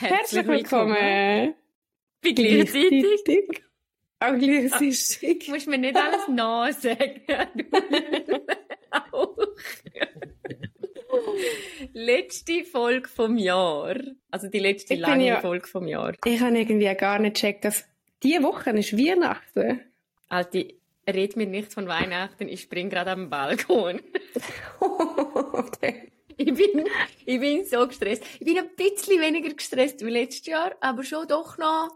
Herzlich willkommen. Bei gleichzeitig. Auch gleichzeitig. Du musst mir nicht alles nachsagen. auch. letzte Folge vom Jahr. Also die letzte Ich bin lange ja- Folge vom Jahr. Ich habe irgendwie gar nicht gecheckt, dass diese Woche ist Weihnachten. Alte, red mir nicht von Weihnachten, ich spring gerade am Balkon. okay. Ich bin, ich bin so gestresst. Ich bin ein bisschen weniger gestresst wie letztes Jahr, aber schon doch noch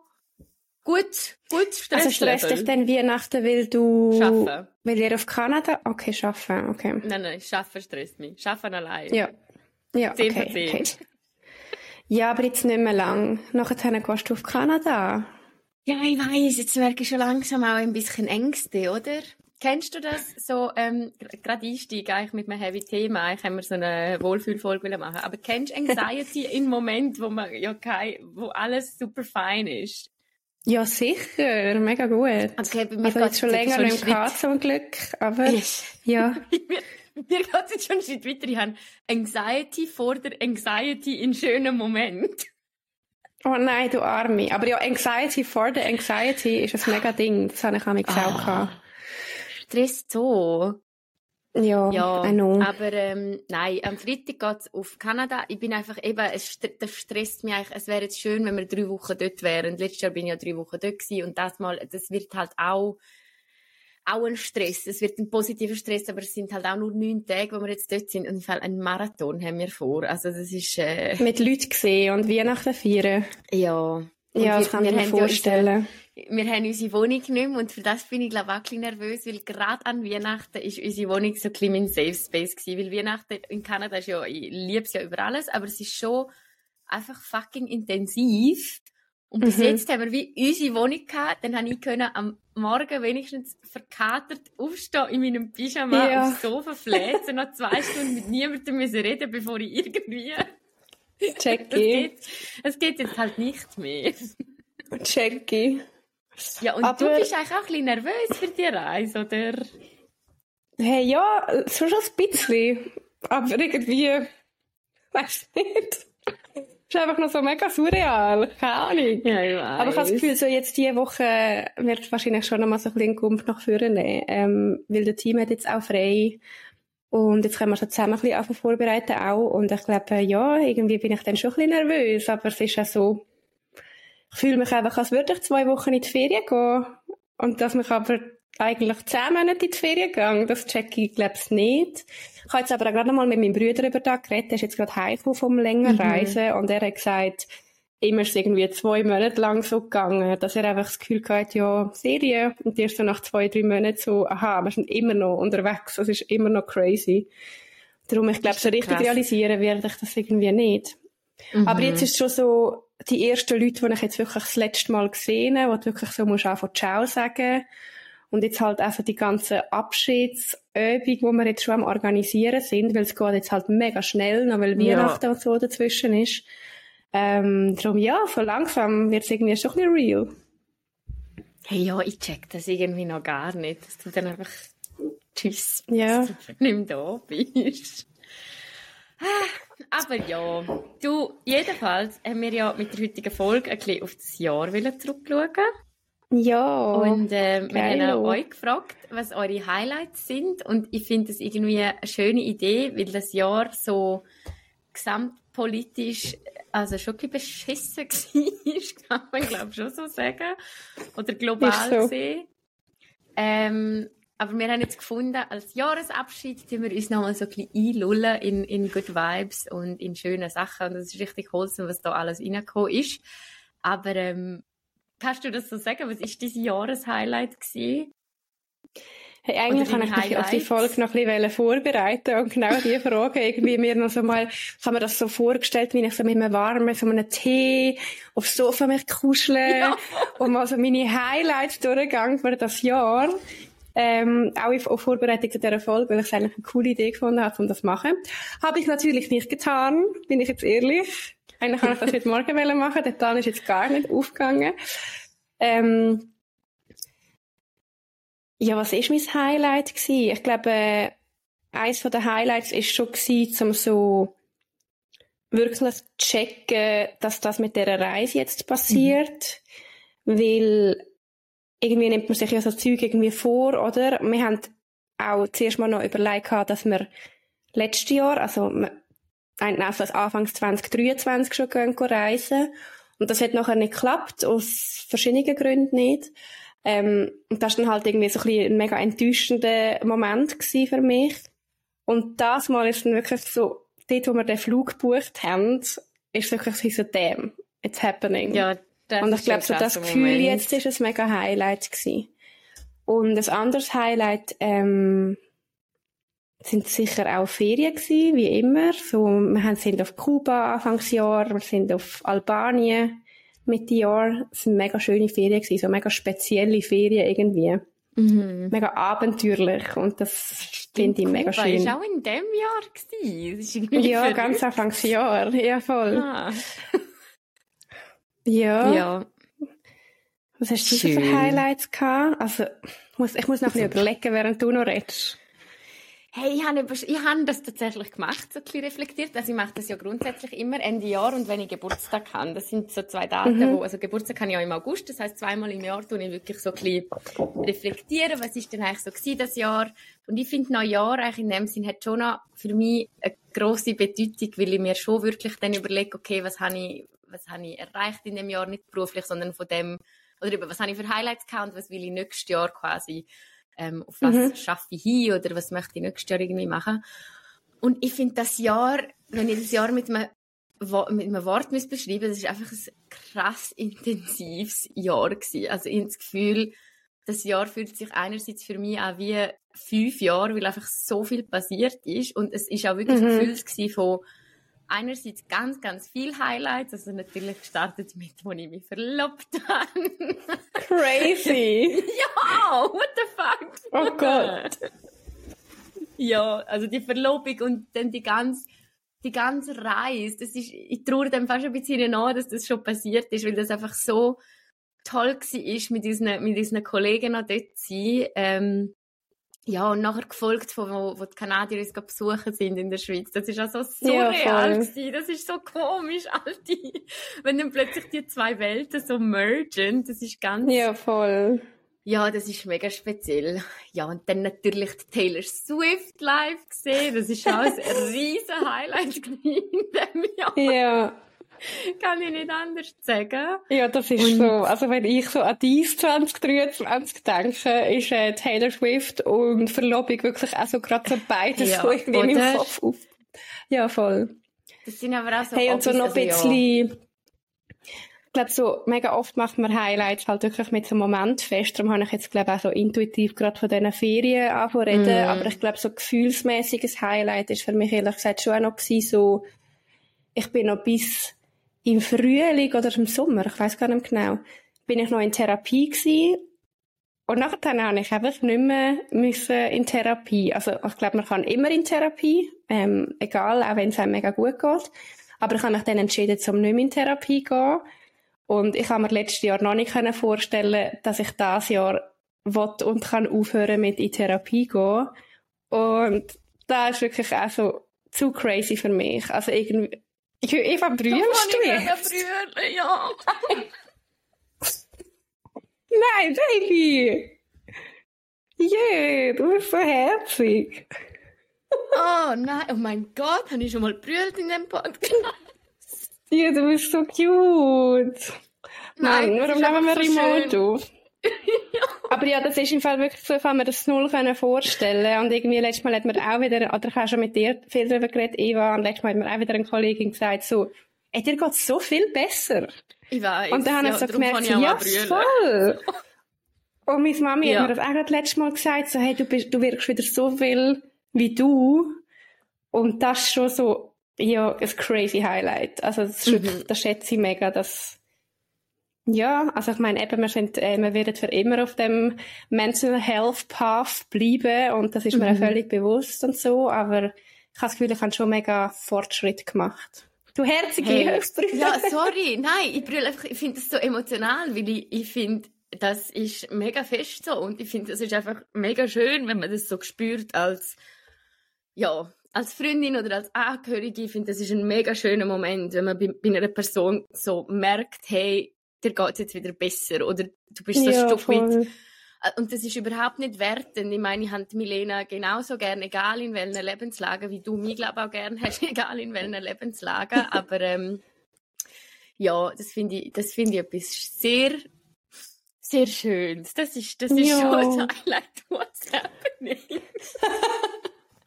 gut, gut Stress. Also stresst dich dann Weihnachten, weil du... Schaffen. Weil ihr auf Kanada... Okay, schaffen, okay. Nein, nein, Schaffen stresst mich. Schaffen allein. Ja. Ja, Zehn okay, von zehn. okay. Ja, aber jetzt nicht mehr lang. Nachher gehst du auf Kanada. Ja, ich weiß, jetzt merke ich schon langsam auch ein bisschen Ängste, oder? Kennst du das so, ähm, gerade Einstieg eigentlich mit einem heavy Thema, eigentlich haben wir so eine Wohlfühlfolge machen, aber kennst du Anxiety in Moment, wo man ja kein, wo alles super fein ist? Ja, sicher. Mega gut. Okay, bei mir Also jetzt schon länger nicht Schritt- gehabt, zum Glück. Aber Yes. ja. mir, geht jetzt schon einen Schritt weiter. Ich habe Anxiety vor der Anxiety in schönen Moment. Oh nein, du Arme. Aber ja, Anxiety for the Anxiety ist ein mega Ding. Das habe ich auch Ah. auch gehabt. Stress so. Ja, Ja, aber ähm, nein, am Freitag geht's auf Kanada. Ich bin einfach eben, es, das stresst mich eigentlich. Es wäre jetzt schön, wenn wir drei Wochen dort wären. Letztes Jahr bin ich ja drei Wochen dort gewesen und das mal, das wird halt auch auch ein Stress. Es wird ein positiver Stress, aber es sind halt auch nur neun Tage, wo wir jetzt dort sind und im Fall ein Marathon haben wir vor. Also das ist äh, Mit Leuten gesehen und Weihnachten feiern. ja. Und Ja, wir- kann ich mir vorstellen. wir haben unsere Wohnung nicht mehr und für das bin ich glaube auch ein bisschen nervös, weil gerade an Weihnachten ist unsere Wohnung so ein bisschen mein Safe Space gewesen, weil Weihnachten in Kanada ist ja, ich liebe es ja über alles, aber es ist schon einfach fucking intensiv. Und bis Mhm. jetzt haben wir wie unsere Wohnung gehabt, dann habe ich können am Morgen wenigstens verkatert aufstehen in meinem Pyjama Ja. aufs Sofa fläzen, noch zwei Stunden mit niemandem müssen reden, bevor ich irgendwie... Checky. Es geht, jetzt halt nicht mehr. Checky. Ja, und Aber- du bist eigentlich auch ein bisschen nervös für die Reise, oder? Hey, ja, so schon ein bisschen. Aber irgendwie, weiß nicht. Ist einfach noch so mega surreal. Keine Ahnung. Ja, ich weiß. Aber ich habe das Gefühl, so jetzt diese Woche wird es wahrscheinlich schon noch mal so ein bisschen Gump nach vorne nehmen. Ähm, weil das Team hat jetzt auch frei. Und jetzt können wir so zusammen ein bisschen anfangen vorbereiten auch. Und ich glaube, ja, irgendwie bin ich dann schon ein bisschen nervös. Aber es ist auch so, ich fühle mich einfach, als würde ich zwei Wochen in die Ferien gehen. Und dass mich aber eigentlich zehn Monate in die Ferien gegangen. Das check ich, glaube ich, nicht. Ich habe jetzt aber auch gerade noch mal mit meinem Bruder über das geredet. Der ist jetzt gerade heimgekommen vom längeren Mhm. Reisen. Und er hat gesagt, ihm ist es irgendwie zwei Monate lang so gegangen, dass er einfach das Gefühl hatte, ja, Serie. Und erst so nach zwei, drei Monaten so, aha, wir sind immer noch unterwegs. Das ist immer noch crazy. Darum, ich glaube, so richtig krass. realisieren werde ich das irgendwie nicht. Mhm. Aber jetzt ist es schon so, die ersten Leute, die ich jetzt wirklich das letzte Mal gesehen habe, wo du wirklich so musst einfach Ciao sagen. Und jetzt halt einfach die ganze Abschiedsübung, die wir jetzt schon am Organisieren sind, weil es geht jetzt halt mega schnell, noch weil Ja. Weihnachten und so dazwischen ist. Ähm, darum, ja, so langsam wird es irgendwie schon ein bisschen real. Hey, ja, ich check das irgendwie noch gar nicht. Dass du dann einfach Tschüss. Ja. Nicht mehr da bist. Ah, Aber ja, du, jedenfalls haben wir ja mit der heutigen Folge ein bisschen auf das Jahr zurückschauen. Ja. Und äh, wir haben auch euch gefragt, was eure Highlights sind. Und ich finde das irgendwie eine schöne Idee, weil das Jahr so gesamtpolitisch also schon ein bisschen beschissen war, kann man glaube schon so sagen. Oder global so. gesehen. Ähm, aber wir haben jetzt gefunden, als Jahresabschied tun wir uns nochmal so ein bisschen einlullen in, in Good Vibes und in schöne Sachen. Und es ist richtig wholesome, was da alles reingekommen ist. Aber ähm, kannst du das so sagen? Was ist dein Jahreshighlight gewesen? Hey, eigentlich kann ich mich auf die? Folge noch ein bisschen vorbereiten und genau diese Frage irgendwie mir noch so mal, ich habe mir das so vorgestellt, wie ich so mit einem warmen, so einem Tee aufs Sofa mich kuschle Ja. und mal so meine Highlights durchgegangen für das Jahr. Ähm, auch in- auf Vorbereitung zu dieser Folge, weil ich es eigentlich eine coole Idee gefunden habe, um das zu machen. Habe ich natürlich nicht getan, bin ich jetzt ehrlich. Eigentlich kann ich das heute Morgen machen, der Plan ist jetzt gar nicht aufgegangen. Ähm, ja, was ist mein Highlight gewesen? Ich glaube, äh, eins von den Highlights ist schon gewesen, zum so wirklich checken, dass das mit der Reise jetzt passiert, mhm. weil irgendwie nimmt man sich ja so Zeug irgendwie vor, oder? Wir haben auch zuerst mal noch überlegt, dass wir letztes Jahr, also eigentlich also Anfangs 2023 schon gehen, reisen. Und das hat nachher nicht geklappt, aus verschiedenen Gründen nicht. Ähm, und das war dann halt irgendwie so ein, ein mega enttäuschender Moment für mich. Und das Mal ist dann wirklich so, dort, wo wir den Flug gebucht haben, ist wirklich so, damn, it's happening. Ja, das Und ich glaube, so das Gefühl Moment. jetzt ist ein mega Highlight gewesen. Und ein anderes Highlight, ähm, sind sicher auch Ferien gewesen, wie immer. So, wir sind auf Kuba Anfangsjahr, wir sind auf Albanien Mitte Jahr. Es sind mega schöne Ferien gewesen, so mega spezielle Ferien irgendwie. Mhm. Mega abenteuerlich und das finde ich mega Kuba schön. war auch in dem Jahr gewesen. ja, verrückt. ganz Anfangsjahr. Ja, voll. Ah. ja. Ja. Was hast du für Highlights gehabt? Also, ich muss, ich muss noch ein bisschen überlegen, während du noch redest. Hey, ich habe, ich habe das tatsächlich gemacht, so ein bisschen reflektiert. Also ich mache das ja grundsätzlich immer Ende Jahr und wenn ich Geburtstag habe. Das sind so zwei Daten, mhm. wo, also Geburtstag kann ich auch im August, das heißt zweimal im Jahr tue ich wirklich so ein bisschen reflektieren, was ist denn eigentlich so gewesen das Jahr. Und ich finde Neujahr eigentlich in dem Sinn hat schon noch für mich eine grosse Bedeutung, weil ich mir schon wirklich dann überlege, okay, was habe ich, was habe ich erreicht in dem Jahr, nicht beruflich, sondern von dem, oder über was habe ich für Highlights gehabt und was will ich nächstes Jahr quasi ähm, auf was mhm. schaffe ich hin oder was möchte ich nächstes Jahr irgendwie machen. Und ich finde das Jahr, wenn ich das Jahr mit einem, mit einem Wort beschreiben, das ist einfach ein krass intensives Jahr gewesen. Also ich habe das Gefühl, das Jahr fühlt sich einerseits für mich auch wie fünf Jahre, weil einfach so viel passiert ist und es ist auch wirklich mhm. gefüllt von einerseits ganz, ganz viel Highlights. Also natürlich gestartet mit, wo ich mich verlobt habe. Crazy! ja, what the fuck? Oh Gott! ja, also die Verlobung und dann die ganze, die ganze Reise. Das ist, ich traue dem fast ein bisschen nach, dass das schon passiert ist, weil das einfach so toll war, mit unseren, mit unseren Kollegen noch dort zu sein. Ähm, ja, und nachher gefolgt von, wo, wo die Kanadier uns besuchen sind in der Schweiz. Das ist auch so surreal ja, Das ist so komisch, Alte. Wenn dann plötzlich die zwei Welten so mergen. Das ist ganz... Ja, voll. Ja, das ist mega speziell. Ja, und dann natürlich die Taylor Swift live gesehen. Das ist auch ein riesen Highlight in dem Jahr. Ja. Kann ich nicht anders sagen. Ja, das ist und so. Also wenn ich so an dies 2023 denke, ist äh, Taylor Swift und Verlobung wirklich auch so gerade so beides ja, so irgendwie in meinem Kopf auf. Ja, voll. Das sind aber auch so Hey, und so noch ein also, bisschen... Ja. Ich glaube, so mega oft macht man Highlights halt wirklich mit so einem Moment fest. Darum habe ich jetzt, glaube auch so intuitiv gerade von diesen Ferien angefangen reden. Mm. Aber ich glaube, so gefühlsmäßiges Highlight ist für mich ehrlich gesagt schon auch noch gewesen, so, ich bin noch bis im Frühling oder im Sommer, ich weiß gar nicht genau, bin ich noch in Therapie gewesen. Und nachher habe ich einfach nicht mehr müssen in Therapie. Also, ich glaube, man kann immer in Therapie, ähm, egal, auch wenn es einem mega gut geht. Aber ich habe mich dann entschieden, zum nicht mehr in Therapie zu gehen. Und ich habe mir letztes Jahr noch nicht vorstellen dass ich das Jahr will und kann aufhören mit in Therapie gehen. Und das ist wirklich auch so zu crazy für mich. Also irgendwie, ich, Eva, brüllst du jetzt? Brüllen, ja. Nein, Baby! Yeah, du bist so herzig. Oh nein, oh mein Gott, habe ich schon mal brüllt in dem Podcast? Ja, du bist so cute. Nein, nein nur nehmen wir Remote auf. Aber ja, das ist im Fall wirklich so, ich kann mir das null vorstellen. Und irgendwie letztes Mal hat mir auch wieder, oder ich habe schon mit dir viel darüber geredet, Eva, und letztes Mal hat mir auch wieder eine Kollegin gesagt, so, ey, dir geht so viel besser. Ich weiß. Und dann habe ja, ich so gemerkt, ja, voll. Und meine Mami ja. hat mir das auch gerade letztes Mal gesagt, so, hey, du bist, du wirkst wieder so viel wie du. Und das ist schon so, ja, ein crazy Highlight. Also, das, mhm. das schätze ich mega, dass, ja, also ich meine eben, wir sind, äh, wir werden für immer auf dem Mental Health Path bleiben und das ist mir mhm. völlig bewusst und so, aber ich habe das Gefühl, ich habe schon mega Fortschritt gemacht. Du herzige hey. Ja, sorry, nein, ich brülle einfach, ich finde das so emotional, weil ich, ich finde, das ist mega fest so und ich finde, das ist einfach mega schön, wenn man das so spürt als, ja, als Freundin oder als Angehörige, ich finde, das ist ein mega schöner Moment, wenn man bei, bei einer Person so merkt, hey, dir geht es jetzt wieder besser oder du bist so Ja, ein Stück weit. Äh, Und das ist überhaupt nicht wertend. Ich meine, ich habe Milena genauso gern, egal in welcher Lebenslage, wie du mich, glaube auch gern hast, egal in welcher Lebenslage. Aber ähm, ja, das finde ich, das finde ich etwas sehr, sehr Schönes. Das ist, das ist Ja. schon ein Highlight What's happening.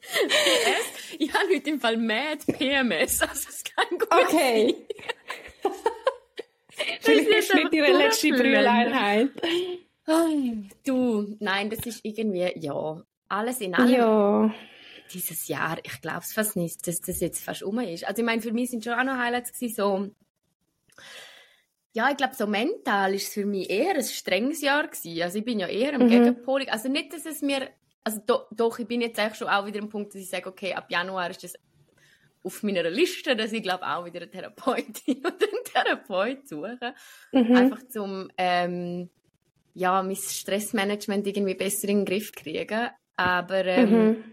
PS, ich habe heute im Fall Mad PMS, also es kann gut Okay. Vielleicht ist ist nicht einfach ihre letzte durchflöhen. Brühleinheit. Ai, Du, nein, das ist irgendwie, ja, alles in allem. Ja. dieses Jahr, ich glaube es fast nicht, dass das jetzt fast um ist. Also ich meine, für mich sind schon auch noch Highlights gewesen, so ja, ich glaube, so mental ist es für mich eher ein strenges Jahr gewesen. Also ich bin ja eher am Mhm. Gegenpol. Also nicht, dass es mir, also do, doch, ich bin jetzt eigentlich schon auch wieder am Punkt, dass ich sage, okay, ab Januar ist das auf meiner Liste, dass ich glaube auch wieder eine Therapeutin oder einen Therapeut suche. Mhm. Einfach zum, ähm, ja, mein Stressmanagement irgendwie besser in den Griff kriegen. Aber, ähm, Mhm.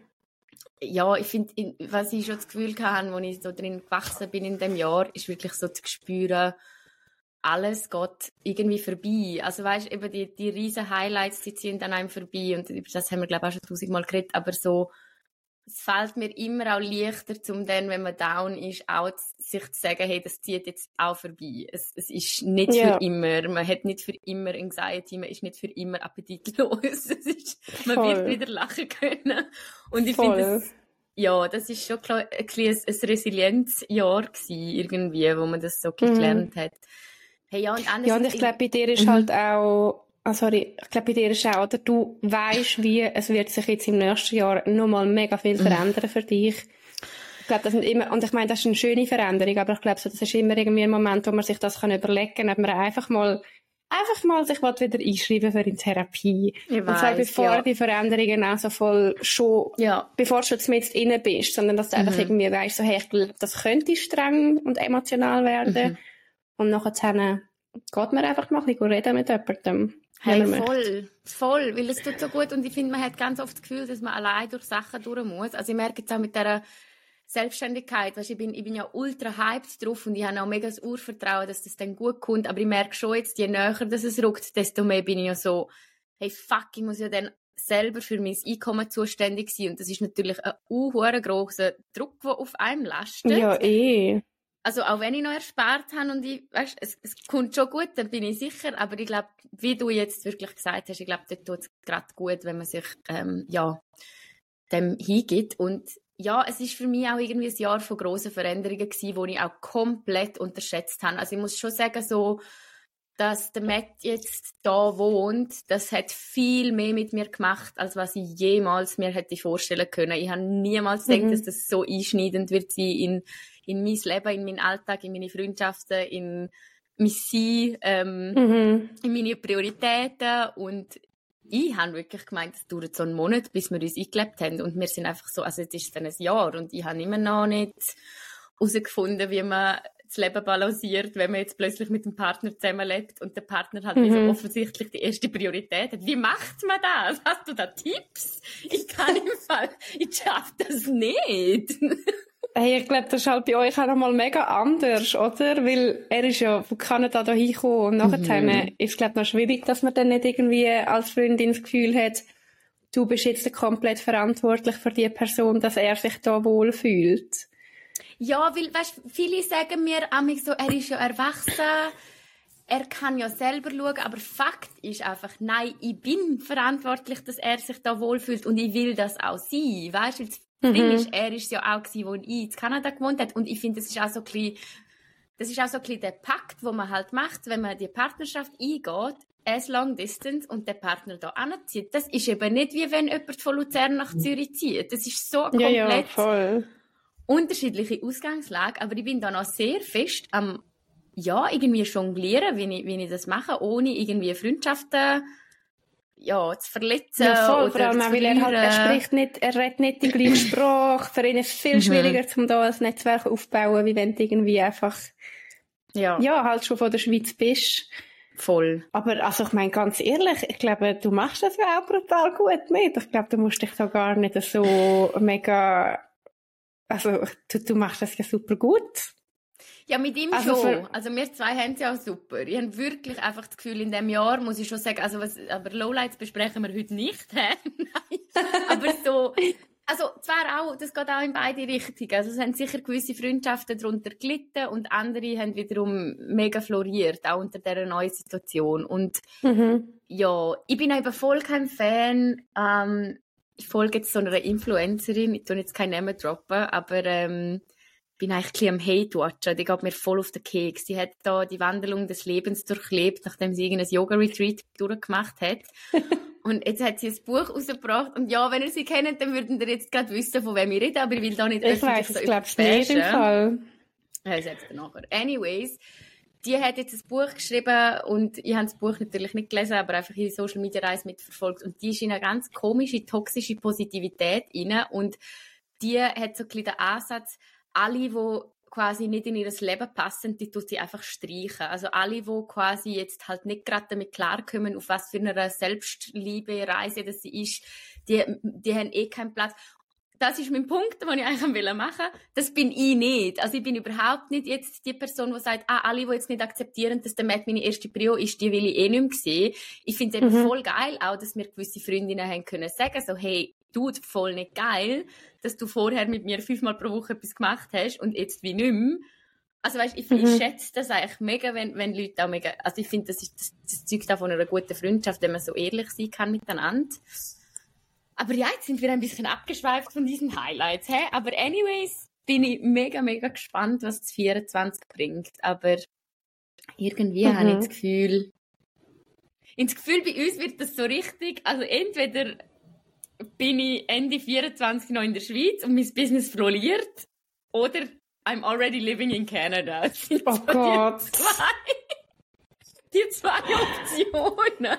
ja, ich finde, was ich schon das Gefühl hatte, als ich so drin gewachsen bin in dem Jahr, ist wirklich so zu spüren, alles geht irgendwie vorbei. Also weißt, eben die, die riesen Highlights, die ziehen an einem vorbei und über das haben wir glaube ich auch schon tausendmal geredet, aber so, es fällt mir immer auch leichter, zum dann, wenn man down ist, auch sich zu sagen, hey, das zieht jetzt auch vorbei. Es, es ist nicht Ja. für immer. Man hat nicht für immer Anxiety, man ist nicht für immer appetitlos. Ist, man wird wieder lachen können. Und ich finde, das, ja, das ist schon klar, ein, ein, Resilienzjahr gewesen, irgendwie, wo man das so Mhm. gelernt hat. Hey, ja, und Ja, und ich glaube, bei dir ist Mhm. halt auch, sorry, ich glaube, bei dir ist auch, oder du weißt, wie es wird sich jetzt im nächsten Jahr nochmal mega viel Mhm. verändern für dich. Ich glaube, das sind immer, und ich meine, das ist eine schöne Veränderung, aber ich glaube, so, das ist immer irgendwie ein Moment, wo man sich das kann überlegen kann, ob man einfach mal, einfach mal sich wieder einschreiben für eine Therapie. Ich und zwar bevor ja. die Veränderungen auch so voll schon, ja. bevor du mit innen bist, sondern dass du einfach Mhm. irgendwie weißt, so, hey, ich glaube, das könnte streng und emotional werden. Mhm. Und nachher geht man einfach mal ein bisschen reden mit jemandem. Hey, voll, voll, weil es tut so gut und ich finde, man hat ganz oft das Gefühl, dass man allein durch Sachen durch muss. Also ich merke jetzt auch mit dieser Selbstständigkeit, weißt, ich bin, ich bin ja ultra hyped drauf und ich habe auch mega das Urvertrauen, dass das dann gut kommt, aber ich merke schon jetzt, je näher dass es rückt, desto mehr bin ich ja so, hey fuck, ich muss ja dann selber für mein Einkommen zuständig sein und das ist natürlich ein unhuere grosser Druck, der auf einem lastet. Ja, eh. Also auch wenn ich noch erspart habe und ich, weißt, es, es kommt schon gut, dann bin ich sicher. Aber ich glaube, wie du jetzt wirklich gesagt hast, ich glaube, dort tut es gerade gut, wenn man sich ähm, ja dem hingibt. Und ja, es ist für mich auch irgendwie ein Jahr von grossen Veränderungen gewesen, wo ich auch komplett unterschätzt habe. Also ich muss schon sagen, so dass der Matt jetzt da wohnt, das hat viel mehr mit mir gemacht, als was ich jemals mir hätte vorstellen können. Ich habe niemals gedacht, Mhm. dass das so einschneidend wird sein in, in mein Leben, in meinen Alltag, in meine Freundschaften, in mein Sein, ähm, Mhm. in meine Prioritäten und ich habe wirklich gemeint, es dauert so einen Monat, bis wir uns eingelebt haben und wir sind einfach so, also jetzt ist es dann ein Jahr und ich habe immer noch nicht herausgefunden, wie man das Leben balanciert, wenn man jetzt plötzlich mit dem Partner zusammenlebt und der Partner halt wie so Mhm. offensichtlich die erste Priorität hat. Wie macht man das? Hast du da Tipps? Ich kann im Fall, ich schaffe das nicht. Hey, ich glaube, das ist halt bei euch auch nochmal mega anders, oder? Weil er ist ja von Kanada da hingekommen und nachher Mhm. ist es, glaube noch schwierig, dass man dann nicht irgendwie als Freundin das Gefühl hat, du bist jetzt komplett verantwortlich für die Person, dass er sich da wohlfühlt. Ja, weil, weißt, viele sagen mir amig so, er ist ja erwachsen, er kann ja selber schauen, aber Fakt ist einfach, nein, ich bin verantwortlich, dass er sich da wohlfühlt und ich will das auch sein, weißt du? Mhm. Ding ist, er ist ja auch gewesen, wo ich in Kanada gewohnt hat und ich finde, das ist auch so ein bisschen, das ist auch so ein bisschen der Pakt, wo man halt macht, wenn man die Partnerschaft eingeht, as long distance und der Partner da anzieht. Das ist eben nicht wie wenn jemand von Luzern nach Zürich zieht. Das ist so Ja, komplett ja, voll. unterschiedliche Ausgangslage, aber ich bin da noch sehr fest am, ja, irgendwie jonglieren, wie ich, wie ich das mache, ohne irgendwie Freundschaften, ja, zu verletzen Ja, voll, oder vor allem auch, weil er halt, er spricht nicht, er redet nicht die gleiche Sprache. Für ihn ist es viel Mhm. schwieriger, um da ein Netzwerk aufzubauen, wie wenn du irgendwie einfach, Ja, ja, halt schon von der Schweiz bist. voll. Aber, also, ich meine, ganz ehrlich, ich glaube, du machst das ja auch brutal gut mit. Ich glaube, du musst dich da gar nicht so mega also du, du machst das ja super gut. Ja, mit ihm Also schon. Also wir zwei haben es ja auch super. Ich habe wirklich einfach das Gefühl, in dem Jahr muss ich schon sagen, also was, aber Lowlights besprechen wir heute nicht. hä? Nein. Aber so, also zwar auch, das geht auch in beide Richtungen. Also es haben sicher gewisse Freundschaften darunter gelitten und andere haben wiederum mega floriert, auch unter dieser neuen Situation. Und Mhm. ja, ich bin eben voll kein Fan. Ähm, ich folge jetzt so einer Influencerin, ich tue jetzt keinen Namen droppen, aber ähm, bin eigentlich ein bisschen am Hate-Watchen. Die geht mir voll auf den Keks. Sie hat da die Wandelung des Lebens durchlebt, nachdem sie irgendein Yoga-Retreat durchgemacht hat. und jetzt hat sie ein Buch rausgebracht. Und ja, wenn ihr sie kennt, dann würden ihr jetzt gerade wissen, von wem ich rede, aber ich will da nicht Ich weiß so es, über glaubst du nicht im. Fall. Ja, ich sag's dir nachher. Anyways, die hat jetzt ein Buch geschrieben und ich habe das Buch natürlich nicht gelesen, aber einfach ihre Social Media Reise mitverfolgt und die ist in eine ganz komische, toxische Positivität rein und die hat so ein bisschen den Ansatz, alle, die quasi nicht in ihr Leben passen, die tut sie einfach streichen. Also alle, die quasi jetzt halt nicht gerade damit klarkommen, auf was für eine Selbstliebe-Reise das sie ist, die, die haben eh keinen Platz das ist mein Punkt, den ich eigentlich machen wollte. Das bin ich nicht. Also ich bin überhaupt nicht jetzt die Person, die sagt, ah, alle, die jetzt nicht akzeptieren, dass der Matt meine erste Prio ist, die will ich eh nicht mehr sehen. Ich finde es eben Mhm. voll geil, auch, dass mir gewisse Freundinnen haben können sagen, so, hey, du, voll nicht geil, dass du vorher mit mir fünfmal pro Woche etwas gemacht hast und jetzt wie nicht mehr. Also weißt, ich, ich Mhm. schätze das eigentlich mega, wenn, wenn Leute auch mega, also ich finde, das ist, das, das auch von einer guten Freundschaft, wenn man so ehrlich sein kann miteinander. Aber ja, jetzt sind wir ein bisschen abgeschweift von diesen Highlights, hä? Aber anyways, bin ich mega, mega gespannt, was das 24 bringt. Aber irgendwie Mhm. habe ich das Gefühl, ins Gefühl bei uns wird das so richtig, also entweder bin ich Ende 24 noch in der Schweiz und mein Business floriert, oder I'm already living in Canada. Das sind Oh so die Gott. zwei, die zwei Optionen.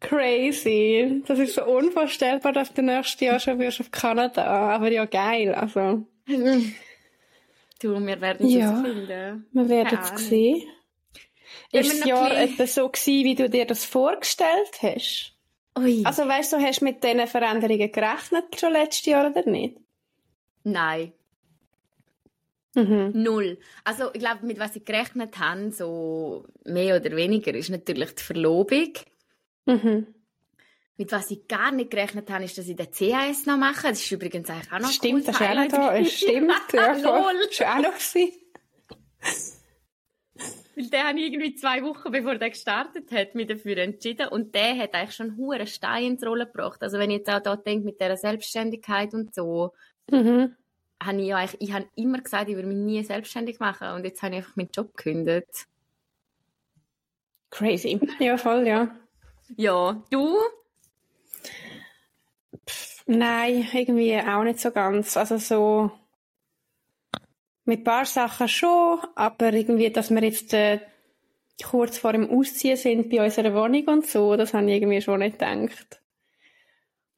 Crazy. Das ist so unvorstellbar, dass du nächstes Jahr schon wirst auf Kanada. Aber ja, geil. Also, Du, wir werden es Ja. herausfinden. wir werden es sehen. Ist das Jahr etwa so gewesen, wie du dir das vorgestellt hast? Ui. Also, weißt du, hast du mit diesen Veränderungen gerechnet schon letztes Jahr oder nicht? Nein, Mhm. null. Also ich glaube, mit was ich gerechnet habe, so mehr oder weniger, ist natürlich die Verlobung. Mhm. Mit was ich gar nicht gerechnet habe, ist, dass ich den CAS noch mache. Das ist übrigens eigentlich auch noch ein Stimmt, cooles das ist auch noch da. Stimmt, ja. voll. Lol. Das war auch noch. Weil den habe ich irgendwie zwei Wochen, bevor der gestartet hat, mich dafür entschieden. Und der hat eigentlich schon einen Stein ins Rollen gebracht. Also wenn ich jetzt auch da denke, mit dieser Selbstständigkeit und so, Mhm. habe ich ja eigentlich, ich habe immer gesagt, ich würde mich nie selbstständig machen. Und jetzt habe ich einfach meinen Job gekündigt. Crazy. Ja, voll, ja. Ja, du? Nein, irgendwie auch nicht so ganz. Also so mit ein paar Sachen schon, aber irgendwie, dass wir jetzt äh, kurz vor dem Ausziehen sind bei unserer Wohnung und so, das habe ich irgendwie schon nicht gedacht.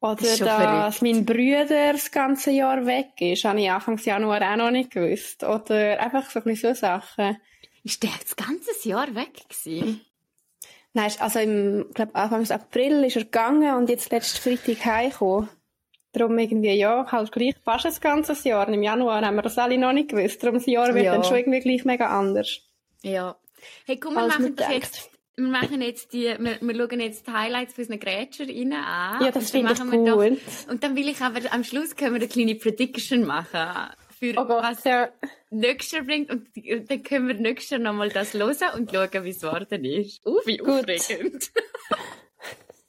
Oder dass mein Bruder das ganze Jahr weg ist, habe ich Anfangs Januar auch noch nicht gewusst. Oder einfach so ein bisschen so Sachen. Ist der das ganze Jahr weg gewesen? Nein, also im, glaub, Anfangs April ist er gegangen und jetzt letzten Freitag heimgekommen. Darum irgendwie, ja, halt gleich fast ein ganzes Jahr. Im Januar haben wir das alle noch nicht gewusst. Darum das Jahr wird Ja. dann schon irgendwie gleich mega anders. Ja. Hey, komm, wir machen denkt. jetzt, wir machen jetzt die, wir, wir schauen jetzt die Highlights von unseren Grätscherinnen an. Ja, das finde ich gut. Doch, und dann will ich aber, am Schluss können wir eine kleine Prediction machen. Für Oh Gott, was ja. nächstes Jahr bringt. Und, und dann können wir nächstes Jahr nochmal das hören und schauen, wie es geworden ist. Uh, wie Gut. aufregend.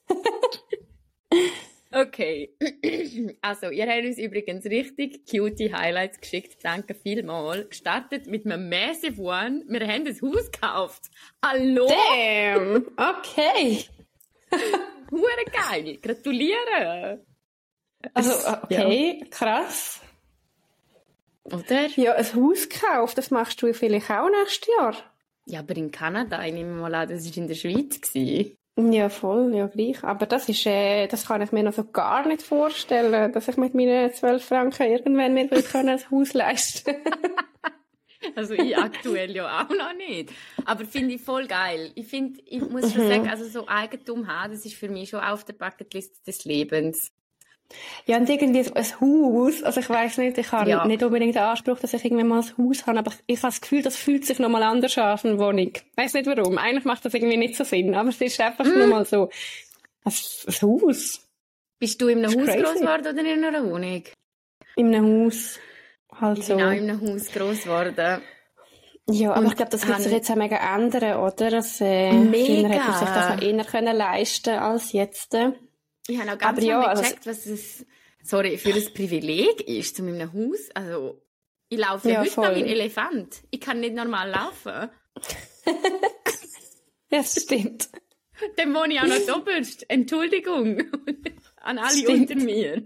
Okay. Also, ihr habt uns übrigens richtig cutie Highlights geschickt. Danke vielmals. Gestartet mit einem Massive One. Wir haben ein Haus gekauft. Hallo? Damn! Okay. Hure geil. Gratuliere. Also, okay, krass. Oder? Ja, ein Haus gekauft, das machst du vielleicht auch nächstes Jahr. Ja, aber in Kanada, ich nehme mal an, das war in der Schweiz. Gewesen. Ja, voll, ja gleich. Aber das ist, äh, das kann ich mir noch so gar nicht vorstellen, dass ich mit meinen 12 Franken irgendwann mir können ein Haus leisten Also ich aktuell ja auch noch nicht. Aber finde ich voll geil. Ich finde, ich muss schon sagen, also so Eigentum haben, das ist für mich schon auf der Bucketlist des Lebens. Ja, und irgendwie so ein Haus, also ich weiß nicht, ich habe Ja. nicht unbedingt den Anspruch, dass ich irgendwann mal ein Haus habe, aber ich, ich habe das Gefühl, das fühlt sich nochmal anders an als eine Wohnung. Ich weiß nicht warum. Eigentlich macht das irgendwie nicht so Sinn, aber es ist einfach Mm. nur mal so ein, ein Haus Bist du in einem Haus crazy. groß geworden oder in einer Wohnung? in einem Haus. Halt Ich so. auch in einem Haus groß geworden. Ja, aber Und ich glaube, das wird sich jetzt auch mega ändern, oder? Das, äh, Mega. Früher hätte man sich das noch eher können leisten als jetzt. Ich habe auch ganz Aber ja, also- gecheckt, was es, sorry, für ein Privileg ist, zu meinem Haus. Also, ich laufe ja, Ja, heute voll. noch wie ein Elefant. Ich kann nicht normal laufen. Ja, das stimmt. Dann wohne ich auch noch doppelt. Entschuldigung. An alle Stimmt. unter mir.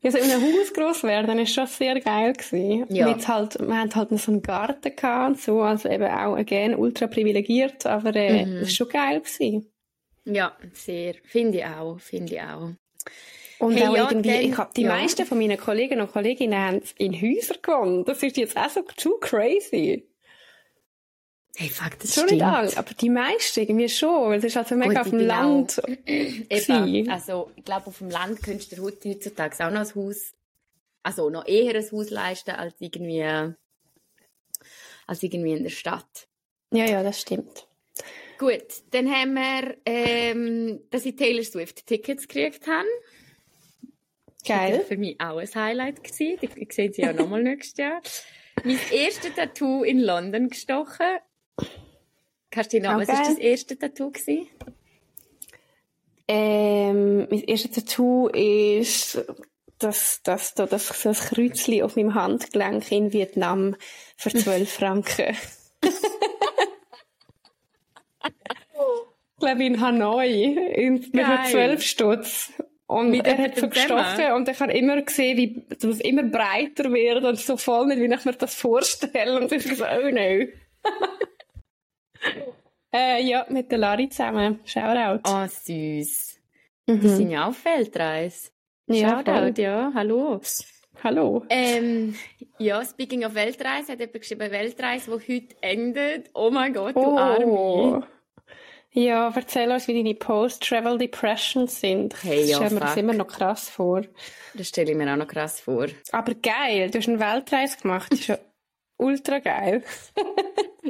Ja, so in einem Haus gross werden ist schon sehr geil gewesen. Ja. Mit halt, wir hatten halt noch so einen Garten gehabt und so, also eben auch, again, ultra privilegiert, aber, äh, Mhm. ist schon geil gewesen. Ja, sehr. Finde ich auch. Finde ich auch. Und Hey, auch ja, irgendwie, dann- ich hab, die ja. meisten von meinen Kollegen und Kolleginnen haben in Häuser gewohnt. Das ist jetzt auch so too crazy. Hey, fuck, das Schon stimmt. nicht aber die meisten irgendwie schon, weil es ist halt so mega Gut, auf dem Land Eben, also ich glaube, auf dem Land könntest du dir heute- heutzutage auch noch ein Haus, also noch eher ein Haus leisten als irgendwie, als irgendwie in der Stadt. Ja, ja, das stimmt. Gut, dann haben wir, ähm, dass ich Taylor Swift Tickets gekriegt habe. Das war Geil. für mich auch ein Highlight gewesen. Ich, sehe sie ja nochmal nächstes Jahr. Mein erstes Tattoo in London gestochen. Kannst du dich noch, Auch was war geil. das erste Tattoo gewesen? Ähm, mein erstes Tattoo ist das, das, das, das, so ein Kreuzchen auf meinem Handgelenk in Vietnam für 12 Franken. ich glaube in Hanoi, in, Geil. 12 Stutz. Und Mit er hat so gestochen und ich habe immer gesehen, wie das immer breiter wird und so voll nicht, wie ich mir das vorstelle. Und ich so, oh no. äh, ja, mit der Lari zusammen. Shoutout. Oh, süß. Mhm. Die sind ja auf Weltreise. Ja, voll. Shoutout, ja, hallo. Hallo. Ähm, ja, speaking of Weltreise, hat jemand geschrieben, Weltreise, die heute endet. Oh mein Gott, du Arme. Oh. Ja, erzähl uns, wie deine Post-Travel Depressions sind. Hey, ja, das stelle mir das fuck. immer noch krass vor. Das stelle ich mir auch noch krass vor. Aber geil, du hast eine Weltreise gemacht. Das ist ja ultra geil.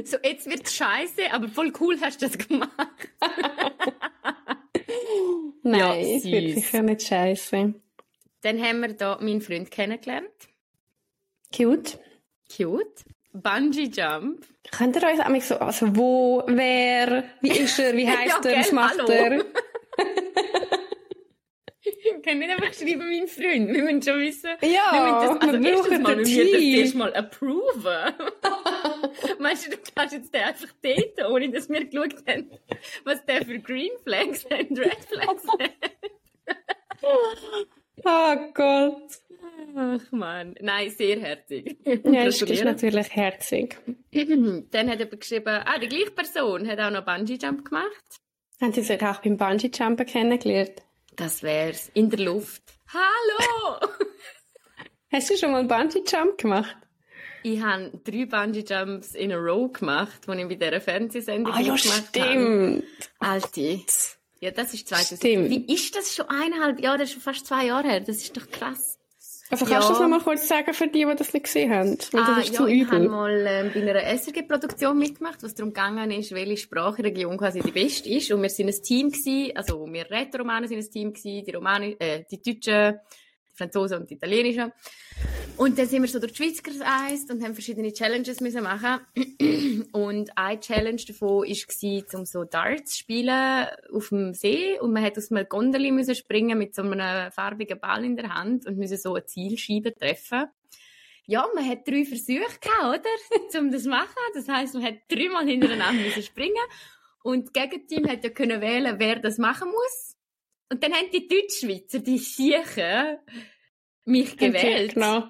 So, jetzt wird's scheiße, aber voll cool hast du das gemacht. Nein, es wird sicher nicht scheiße. Dann haben wir da meinen Freund kennengelernt. Cute. Cute. Bungee Jump. Könnt ihr euch einmal so, also wo, wer, wie ist er, wie heisst Ja, er, was macht hallo. er? Ich kann nicht einfach schreiben, mein Freund. Wir müssen schon wissen. Ja, wir müssen das, also wir brauchen mal, wir müssen das Team. erst mal approven. Meinst du, du kannst jetzt den einfach daten, ohne dass wir geschaut haben, was der für Green Flags und Red Flags hat? Oh Gott. Ach man, nein, sehr herzig. Ja, das ist natürlich herzig. Dann hat jemand geschrieben, ah, die gleiche Person hat auch noch Bungee Jump gemacht. Haben Sie sich auch beim Bungee-Jumpen kennengelernt? Das wär's. In der Luft. Hallo! Hast du schon mal einen Bungee-Jump gemacht? ich habe drei Bungee Jumps in a row gemacht, die ich bei dieser Fernsehsendung Ah ja, gemacht habe. stimmt. Alte. Ja, das ist 2000. Stimmt. Wie ist das schon eineinhalb Jahre? Das ist schon fast zwei Jahre her. Das ist doch krass. Also kannst Ja. du das noch mal kurz sagen für die, die das nicht gesehen haben? Weil das ah, ist ja, zum ich habe Übel. mal ähm, bei einer SRG-Produktion mitgemacht, was darum gegangen ist, welche Sprachregion quasi die beste ist. Und wir sind ein Team gewesen, also wir Rätoromanen sind ein Team gewesen, die Romani äh, die Deutschen, Franzosen und Italienischen. Und dann sind wir so durch die Schweiz gereist und haben verschiedene Challenges müssen machen. Und eine Challenge davon war, um so Darts zu spielen auf dem See. Und man hat aus einem müssen springen mit so einem farbigen Ball in der Hand und müssen so eine Zielscheibe treffen. Ja, man hat drei Versuche gehabt, oder? um das zu machen. Das heisst, man hat dreimal hintereinander müssen springen. Und das Gegenteam hat ja können wählen, wer das machen muss. Und dann haben die Deutschschweizer, die Siechen, mich gewählt. Genau.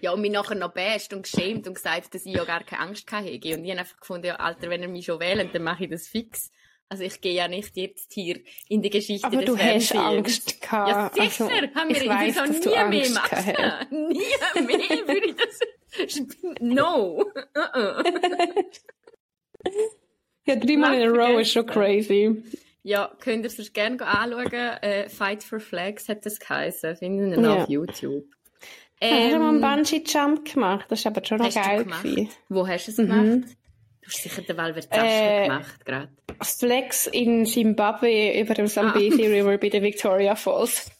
Ja, und mich nachher noch best und geschämt und gesagt, dass ich ja gar keine Angst hatte. Und ich habe einfach gefunden, ja, Alter, wenn ihr mich schon wählt, dann mache ich das fix. Also ich gehe ja nicht jetzt hier in die Geschichte Aber des du hast Fernsehens. Angst Ja, gehabt. sicher. Also, haben wir ich weiss, nie mehr Angst machen. gehabt Nie mehr würde ich das. No. Ja, dreimal in a row ist schon crazy. Ja, könnt ihr es gerne anschauen. Äh, Fight for Flags hat das geheißen. Finden wir noch Ja. auf YouTube. Ähm, hast du mal einen Ähm, Bungee-Jump gemacht? Das war aber schon noch geil. Wo hast du es Mhm. gemacht? Du hast sicher den Valver Zaschke Äh, gemacht, gerade. Flex in Zimbabwe über dem Zambezi River bei den Victoria Falls.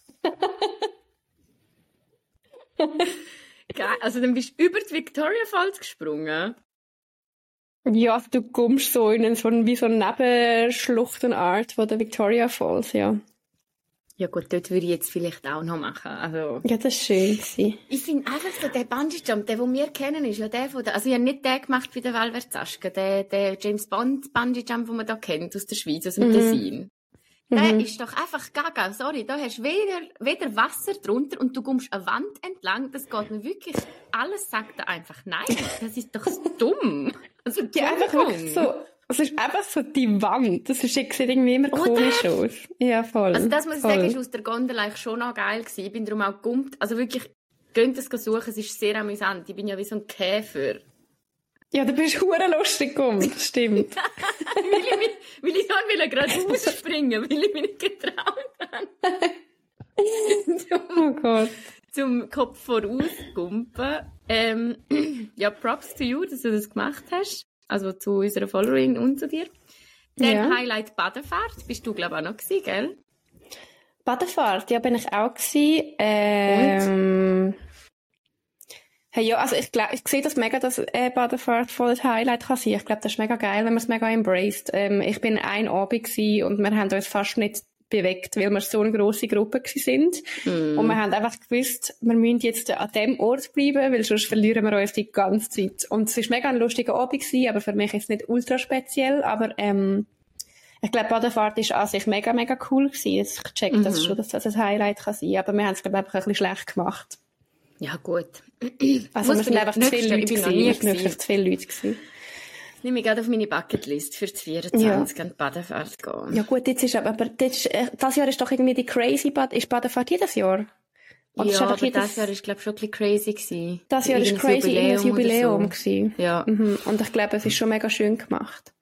Geil. Also dann bist du über die Victoria Falls gesprungen. Ja, du kommst so in so einen, wie so eine Nebenschluchtenart von der Victoria Falls, ja. Ja gut, dort würde ich jetzt vielleicht auch noch machen. Also, Ja, das war schön. Gewesen. ich finde einfach so, der Bungee Jump, der, den wir kennen, ist ja der von der, also ich habe nicht den gemacht bei der Valver Zaschke, der, der James Bond Bungee Jump, den man da kennt, aus der Schweiz, aus dem Mhm. Tessin. Der Mhm. ist doch einfach gaga, sorry, da hast du weder, weder Wasser drunter und du kommst eine Wand entlang, das geht mir wirklich, alles sagt da einfach nein, das ist doch dumm. Also, Ja, einfach wirklich so. Es ist einfach so die Wand. Das ist, sieht irgendwie immer Oder? komisch aus. Ja, voll. Also das muss ich voll. sagen, ist aus der Gondel eigentlich schon noch geil gewesen. Ich bin darum auch gumpt. Also wirklich, könnt es suchen, es ist sehr amüsant. Ich bin ja wie so ein Käfer. Ja, du bist hure lustig gekommen. Das stimmt. weil ich, mich, weil ich dann will gerade ausspringen, weil ich mich nicht getraut habe. zum, Oh Gott. zum Kopf voraus gumpen. Ähm, ja, Props to you, dass du das gemacht hast. Also zu unserer Followerin und zu dir. Dann Ja. Highlight Badefahrt. Bist du, glaube ich, auch noch gewesen, gell? Badefahrt, ja, bin ich auch gewesen. Ähm, hey, ja, also ich glaube, ich sehe das mega, dass äh, Badefahrt voll das Highlight kann sein. Ich glaube, das ist mega geil, wenn man es mega embraced. Ähm, ich bin ein Abend und wir haben uns fast nicht bewegt, weil wir so eine grosse Gruppe sind. Und wir haben einfach gewusst, wir müssen jetzt an dem Ort bleiben, weil sonst verlieren wir uns die ganze Zeit. Und es ist mega ein lustiger Abend gewesen, aber für mich ist es nicht ultra speziell, aber ähm, ich glaube, Badefahrt ist an sich mega, mega cool gewesen. Ich check das schon, dass das ein Highlight kann sein. Aber wir haben es, glaube ich, einfach ein bisschen schlecht gemacht. Ja, gut. Also, wir sind einfach zu viele Leute ich bin noch nie Es wirklich zu viele Leute gewesen. Das nehme ich gerade auf meine Bucketlist für 24 an die Badefahrt gehen. Ja gut, jetzt ist aber, aber das, äh, das Jahr ist doch irgendwie die crazy Bad, ist Badefahrt jedes Jahr? Oder ja, aber jedes- das Jahr ist, glaube ich, schon ein bisschen crazy gewesen. Das Jahr ist crazy, Jubiläum, ein Jubiläum so. gewesen. Ja, Mhm. Und ich glaube, es ist schon mega schön gemacht.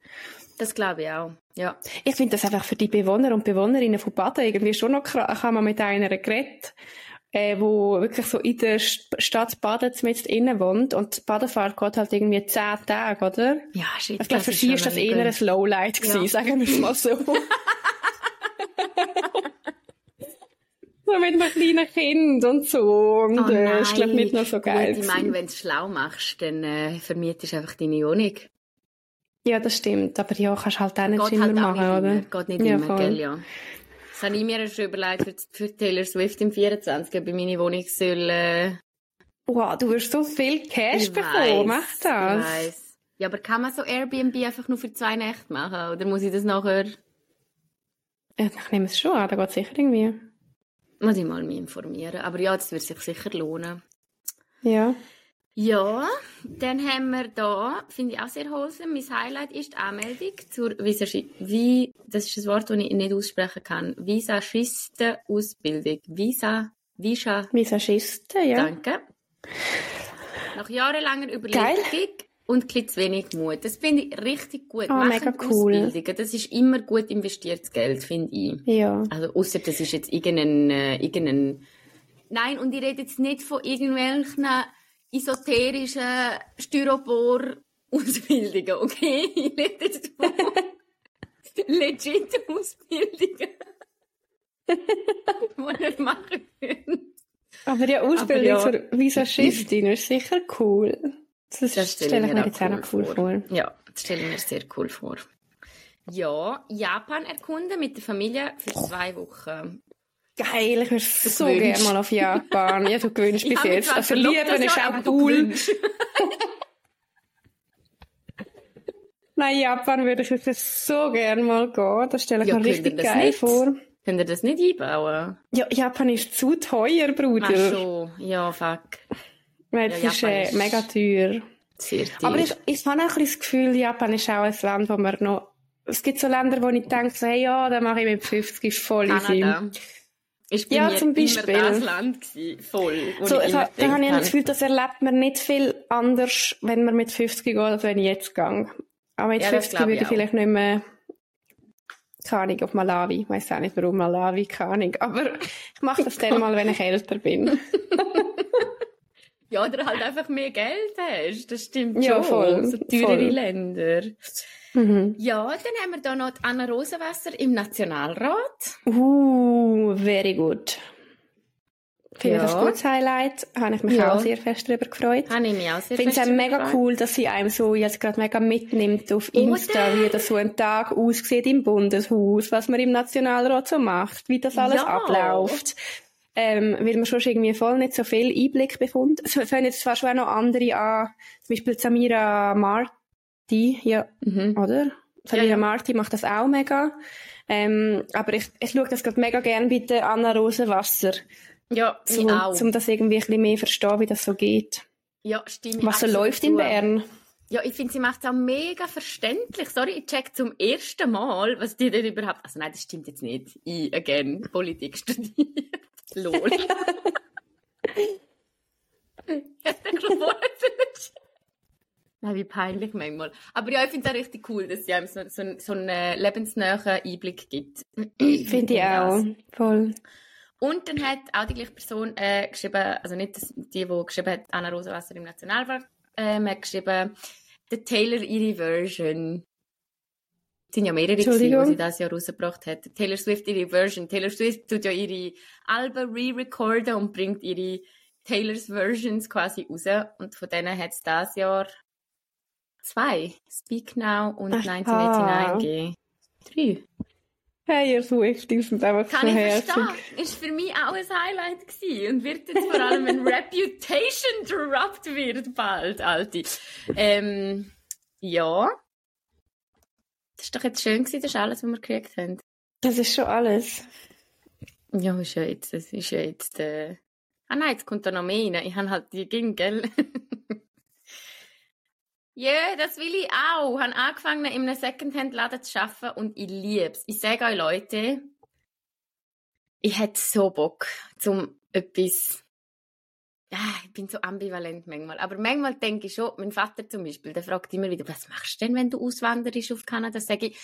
das glaube ich auch. Ja. Ich finde das einfach für die Bewohner und Bewohnerinnen von Baden irgendwie schon noch krass. Ich habe mal mit einer geredet, äh, wo wirklich so in der St- Stadt Baden mit innen wohnt und die Badefahrt geht halt irgendwie zehn Tage, oder? Ja, shit, Ich glaube, für sie ist das eher ein. Lowlight gewesen, Ja. sagen wir es mal so. so mit einem kleinen Kind und so. Und Oh äh, ist, glaube nicht noch so geil. Gut, ich meine, wenn du es schlau machst, dann äh, vermietest du einfach deine Wohnung. ja, das stimmt. Aber ja, kannst halt auch nicht Geht immer halt auch machen, nicht oder? Geht nicht Ja, immer, voll. gell, ja. Das habe ich mir schon überlegt für, für Taylor Swift im 24, ob ich meine Wohnung soll... Äh, Wow, du wirst so viel Cash ich bekommen. Mach weiss, das. Ich weiss. Ja, aber kann man so Airbnb einfach nur für zwei Nächte machen? Oder muss ich das nachher... Ja, ich nehme es schon an, da geht sicher irgendwie. Muss ich mal mich informieren. Aber ja, das wird sich sicher lohnen. Ja. Ja, dann haben wir da, finde ich auch sehr wholesome, mein Highlight ist die Anmeldung zur Visagi wie, das ist ein Wort, das ich nicht aussprechen kann, Visagistenausbildung. Visa, Visa, Visagisten, ja. danke. Nach jahrelanger Überlegung Geil. und klitz wenig Mut. Das finde ich richtig gut. Ah, Machen mega cool. Ausbildungen, das ist immer gut investiertes Geld, finde ich. Ja. Also, außer das ist jetzt irgendein, äh, irgendein, nein, und ich rede jetzt nicht von irgendwelchen esoterischen Styropor-Ausbildungen, okay? Ich rede jetzt von legit Ausbildungen, die ihr machen könnt. Aber ja, Ausbildung Aber zur Visagistin ist sicher cool. Das, Das stelle ich mir jetzt auch noch cool vor. Ja, das stelle ich mir sehr cool vor. Ja, Japan erkunden mit der Familie für zwei Wochen. Geil, ich würde so gewünscht. gerne mal auf Japan. Ja, du gewünscht Ich bis jetzt. zwar Also verlobt Liebe das ist auch cool. gewünscht. Nein, Japan würde ich jetzt so gerne mal gehen. Das stelle ich Ja, mir richtig geil nicht? vor. Könnt ihr das nicht einbauen? Ja, Japan ist zu teuer, Bruder. Ach so, ja, fuck. Weil Ja, es ist äh, ist- mega teuer. Sehr teuer. Aber ich, ich habe auch ein bisschen das Gefühl, Japan ist auch ein Land, wo man noch... Es gibt so Länder, wo ich denke, so, hey, ja, da mache ich mit 50 ist voll easy. Kanada. Ist bei Ja, mir zum Beispiel. immer das Land gewesen, voll. So, ich ha- da habe ich das Gefühl, das erlebt man nicht viel anders, wenn man mit 50 geht, als wenn ich jetzt gehe. Aber mit Ja, das 50 glaub würde ich ich vielleicht nicht mehr keine Ahnung, auf Malawi. Ich weiß auch nicht, warum Malawi, keine Ahnung. Aber ich mache das dann mal, wenn ich älter bin. ja, oder halt einfach mehr Geld hast. Das stimmt Ja, schon. voll, So teurere voll. Länder. Mhm. Ja, dann haben wir da noch die Anna Rosenwasser im Nationalrat. Uh, very good. Finde ich Ja. das ein gutes Highlight. Habe ich mich Ja. auch sehr fest darüber gefreut. Habe ich mich auch sehr Ich finde es mega gefreut. cool, dass sie einem so jetzt gerade mega mitnimmt auf Oder? Insta, wie das so ein Tag aussieht im Bundeshaus, was man im Nationalrat so macht, wie das alles Ja. abläuft. Ähm, weil man schon irgendwie voll nicht so viel Einblick bekommt. Es fangen jetzt zwar schon auch noch andere an, zum Beispiel Samira Marti, ja, Mhm. oder? Samira Ja. Marti macht das auch mega. Ähm, aber ich, ich schaue das gerade mega gern bei der Anna Rosenwasser, Ja, ich auch. um das irgendwie ein bisschen mehr verstehen, wie das so geht. Ja, stimmt. Was so läuft in. Bern. Ja, ich finde, sie macht es auch mega verständlich. Sorry, ich check zum ersten Mal, was die denn überhaupt... Also nein, das stimmt jetzt nicht. Ich, again, Politik studiert. Ich schon vorher sollen. Nein, wie peinlich manchmal. Aber ja, ich finde es auch richtig cool, dass sie einem so, so, so einen lebensnahen Einblick gibt. Finde ich auch. Voll. Und dann hat auch die gleiche Person äh, geschrieben, also nicht das, die, die geschrieben hat, Anna Rosenwasser im Nationalrat, ähm, hat geschrieben, der Taylor ihre Version. Sind ja mehrere, gewesen, die sie das Jahr rausgebracht hat. Taylor Swift ihre Version. Taylor Swift tut ja ihre Alben re-recorden und bringt ihre Taylors Versions quasi raus. Und von denen hat es dieses Jahr zwei. Speak Now und Aha. 1989 gegeben. Drei. Hey, ihr Swifties sind einfach Kann so ich herzig. verstehen. Ist für mich auch ein Highlight gewesen. Und wird jetzt vor allem ein Reputation dropped wird bald, Alte. Ähm, ja. Das ist doch jetzt schön gewesen, das ist alles, was wir gekriegt haben. Das ist schon alles. Ja, ist ja jetzt, das ist ja jetzt, äh... Ah nein, jetzt kommt da noch mehr rein. Ich habe halt die ging, gell? Ja, das will ich auch. Ich habe angefangen, in einem Secondhand-Laden zu arbeiten und ich liebe es. Ich sage euch, Leute, ich hätte so Bock, zum etwas... Ich bin so ambivalent manchmal. Aber manchmal denke ich schon, mein Vater zum Beispiel, der fragt immer wieder, was machst du denn, wenn du auswanderst auf Kanada? Sage ich,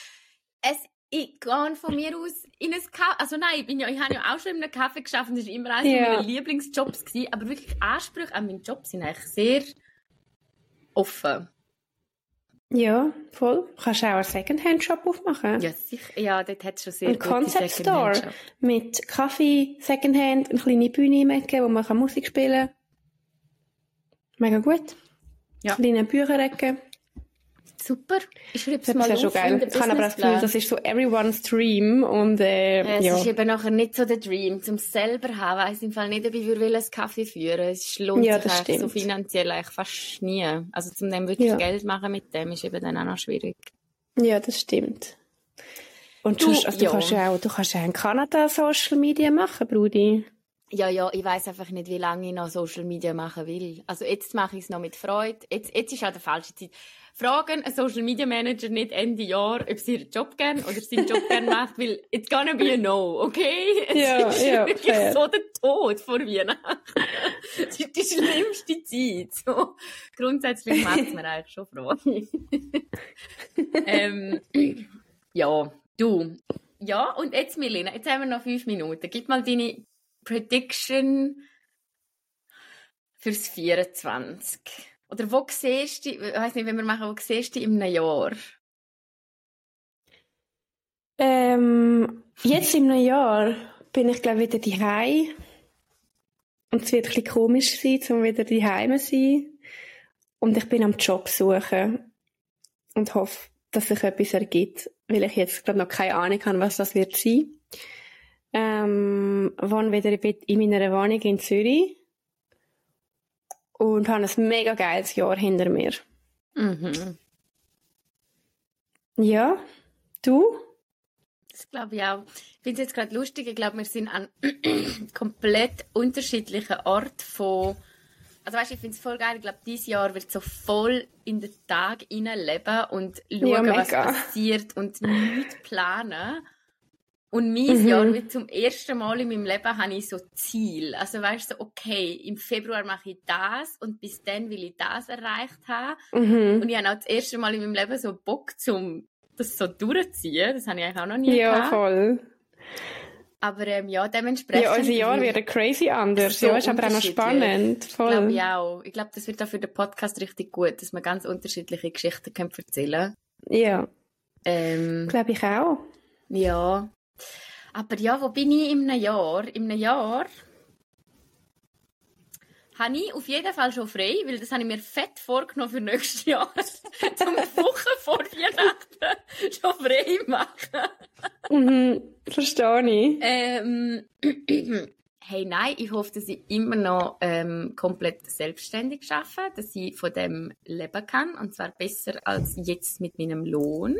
es, ich gehe von mir aus in ein Kaffee. Also nein, ich, bin ja, ich habe ja auch schon in einem Kaffee geschafft und das war immer einer Ja. meiner Lieblingsjobs. Gewesen, aber wirklich Ansprüche an meinen Job sind eigentlich sehr offen. Ja, voll. Du kannst auch einen Secondhand-Shop aufmachen. Ja, sicher. Ja, dort hat es schon sehr Ein gute Concept Store Secondhand-Shops. mit Kaffee, Secondhand, eine kleine Bühne im Ecke, wo man Musik spielen kann. Mega gut. Ja. Kleine Bücherecke. Super. Ich schreibe es mal ist ja schon auf geil. Ich habe aber das Gefühl, das ist so everyone's dream und äh, Ja, es ja. ist eben nachher nicht so der Dream, zum selber haben. Weiss im Fall nicht, ob ich einen Kaffee führen. Es lohnt Ja, sich so finanziell eigentlich fast nie. Also zum dem wirklich Ja. Geld machen mit dem ist eben dann auch noch schwierig. ja, das stimmt. Und Du, sonst, also, du kannst ja auch, du kannst ja in Kanada Social Media machen, Brudi. Ja, ja, ich weiß einfach nicht, wie lange ich noch Social Media machen will. Also jetzt mache ich es noch mit Freude. Jetzt, jetzt ist auch der falsche Zeit. Fragen einen Social Media Manager nicht Ende Jahr, ob sie ihren Job gern oder seinen Job gern macht, weil it's gonna be a no, okay? Es Ja, ist ja, wirklich fair. so der Tod vor Weihnachten. Es ist die schlimmste Zeit. So. Grundsätzlich macht es mir eigentlich schon Freude. ähm, ja, du. Ja, und jetzt, Milena, jetzt haben wir noch fünf Minuten. Gib mal deine Prediction fürs 24. Oder wo siehst du, ich weiß nicht, wenn wir machen, wo siehst du in einem Jahr? Ähm, jetzt im neuen Jahr bin ich glaube wieder daheim. Und es wird ein bisschen komisch sein, um wieder daheim zu sein. Und ich bin am Job suchen und hoffe, dass sich etwas ergibt, weil ich jetzt glaube noch keine Ahnung habe, was das wird sein. Ähm, wohne wieder in meiner Wohnung in Zürich und habe ein mega geiles Jahr hinter mir. Mhm. Ja, du? Das glaube ich auch. Ich finde es jetzt gerade lustig. Ich glaube, wir sind an komplett unterschiedlichen Orten von. Also weißt, du, ich finde es voll geil. Ich glaube, dieses Jahr wird so voll in den Tag leben und schauen, Ja, was passiert und nichts planen. Und mein Mhm. Jahr wird zum ersten Mal in meinem Leben habe ich so Ziel. Also weißt du, so, okay, im Februar mache ich das und bis dann will ich das erreicht haben. Mhm. Und ich habe auch das erste Mal in meinem Leben so Bock zum das so durchziehen. Das habe ich eigentlich auch noch nie Ja, gehabt. voll. Aber ähm, ja, dementsprechend... Ja, unser Jahr wird crazy anders. So ja, ist aber auch noch spannend. Glaube Voll. ich auch. Ich glaube, das wird auch für den Podcast richtig gut, dass man ganz unterschiedliche Geschichten können erzählen Ja, ähm, glaube ich auch. Ja. Aber ja, wo bin ich in einem Jahr? In einem Jahr habe ich auf jeden Fall schon frei, weil das habe ich mir fett vorgenommen für nächstes Jahr. Zum Woche vor Weihnachten schon frei machen. Mhm, verstehe ich. Ähm, hey, nein, ich hoffe, dass ich immer noch ähm, komplett selbstständig arbeite, dass ich von dem leben kann. Und zwar besser als jetzt mit meinem Lohn.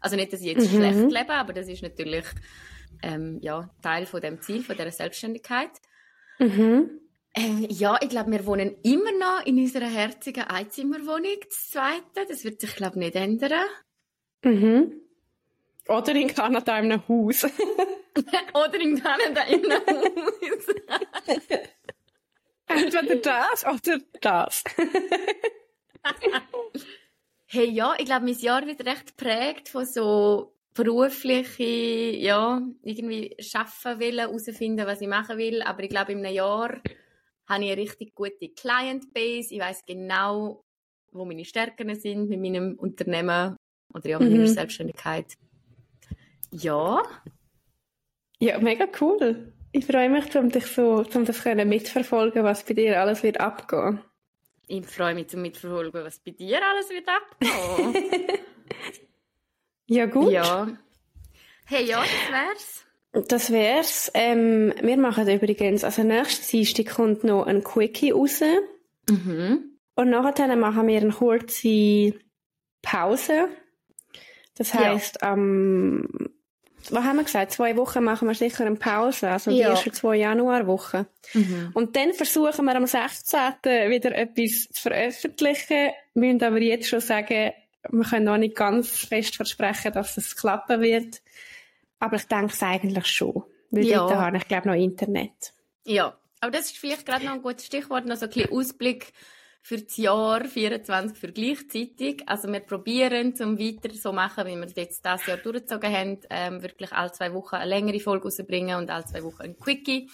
Also nicht, dass ich jetzt Mhm. schlecht lebe, aber das ist natürlich ähm, ja, Teil von dem Ziel, von dieser Selbstständigkeit. Mhm. Ähm, ja, ich glaube, wir wohnen immer noch in unserer herzigen Einzimmerwohnung, das zweite. Das wird sich, glaube ich, nicht ändern. Mhm. Oder in Kanada in einem Haus. Oder in Kanada in einem Haus. Entweder das oder das. Hey, ja, ich glaube, mein Jahr wird recht geprägt von so berufliche, ja, irgendwie schaffen wollen, herausfinden, was ich machen will. Aber ich glaube, in einem Jahr habe ich eine richtig gute Client Base. Ich weiß genau, wo meine Stärken sind mit meinem Unternehmen oder ja, mit Mhm. meiner Selbstständigkeit. Ja, Ja, mega cool. Ich freue mich, um dich so, um das können mitverfolgen, was bei dir alles wird abgehen. Ich freue mich zum Mitverfolgen, was bei dir alles wird abgehen. Ja, gut. ja. Hey, ja, das wär's. Das wär's. Ähm, wir machen übrigens, also nächstes Dienstag kommt noch ein Quickie raus. Mhm. Und nachher machen wir eine kurze Pause. Das Ja. heisst, am, was haben wir gesagt? Zwei Wochen machen wir sicher eine Pause, also die Ja. ersten zwei Januarwochen. Mhm. Und dann versuchen wir am 16. wieder etwas zu veröffentlichen, müssen aber jetzt schon sagen, wir können noch nicht ganz fest versprechen, dass es klappen wird. Aber ich denke es eigentlich schon. Weil Ja. dort habe ich, glaube noch Internet. Ja, aber das ist vielleicht gerade noch ein gutes Stichwort, noch so ein bisschen Ausblick für das Jahr 24 für gleichzeitig. Also wir probieren, zum weiter so machen, wie wir es jetzt das Jahr durchgezogen haben, ähm, wirklich alle zwei Wochen eine längere Folge rausbringen und alle zwei Wochen ein Quickie.